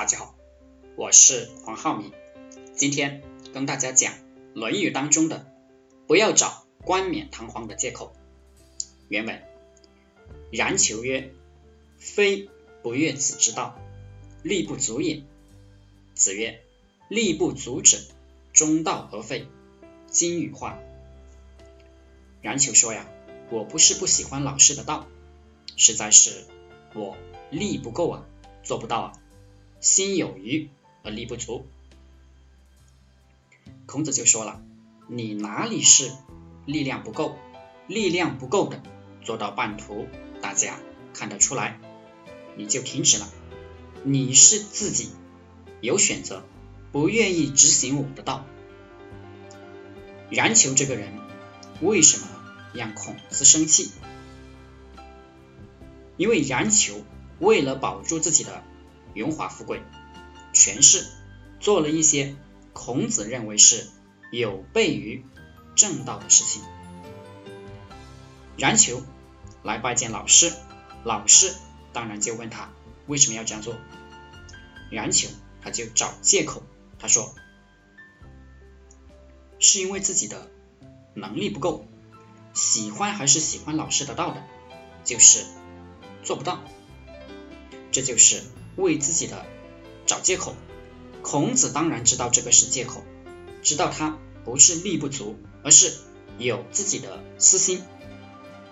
大家好，我是黄浩明，今天跟大家讲《论语》当中的“不要找冠冕堂皇的借口”。原文：然求曰：“非不悦子之道，力不足也。”子曰：“力不足者，中道而废。”今语话。然求说呀，我不是不喜欢老师的道，实在是我力不够啊，做不到啊。心有余而力不足，孔子就说了：“你哪里是力量不够？力量不够的做到半途，大家看得出来，你就停止了。你是自己有选择，不愿意执行我的道。”然求这个人为什么让孔子生气？因为然求为了保住自己的。荣华富贵，权势，做了一些孔子认为是有悖于正道的事情。然求来拜见老师，老师当然就问他为什么要这样做。然求他就找借口，他说是因为自己的能力不够，喜欢还是喜欢老师的道的，就是做不到，这就是。为自己的找借口，孔子当然知道这个是借口，知道他不是力不足，而是有自己的私心，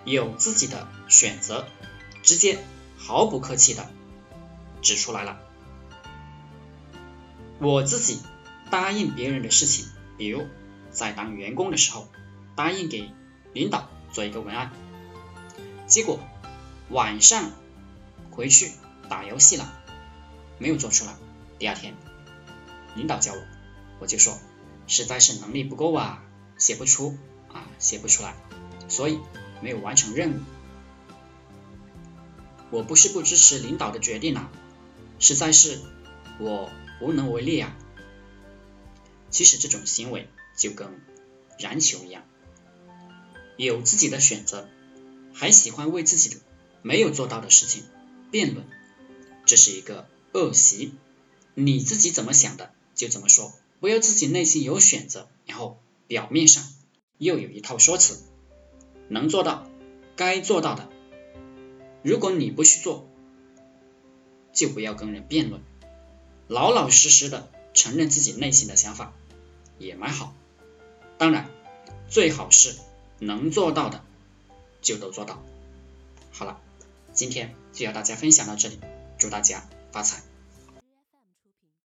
有自己的选择，直接毫不客气的指出来了。我自己答应别人的事情，比如在当员工的时候，答应给领导做一个文案，结果晚上回去打游戏了。没有做出来，第二天领导叫我，我就说实在是能力不够啊，写不出啊，写不出来，所以没有完成任务。我不是不支持领导的决定啊，实在是我无能为力啊。其实这种行为就跟燃球一样，有自己的选择，还喜欢为自己的没有做到的事情辩论，这是一个。恶习，你自己怎么想的就怎么说，不要自己内心有选择，然后表面上又有一套说辞，能做到该做到的，如果你不去做，就不要跟人辩论，老老实实的承认自己内心的想法也蛮好。当然，最好是能做到的就都做到。好了，今天就要大家分享到这里，祝大家。发财。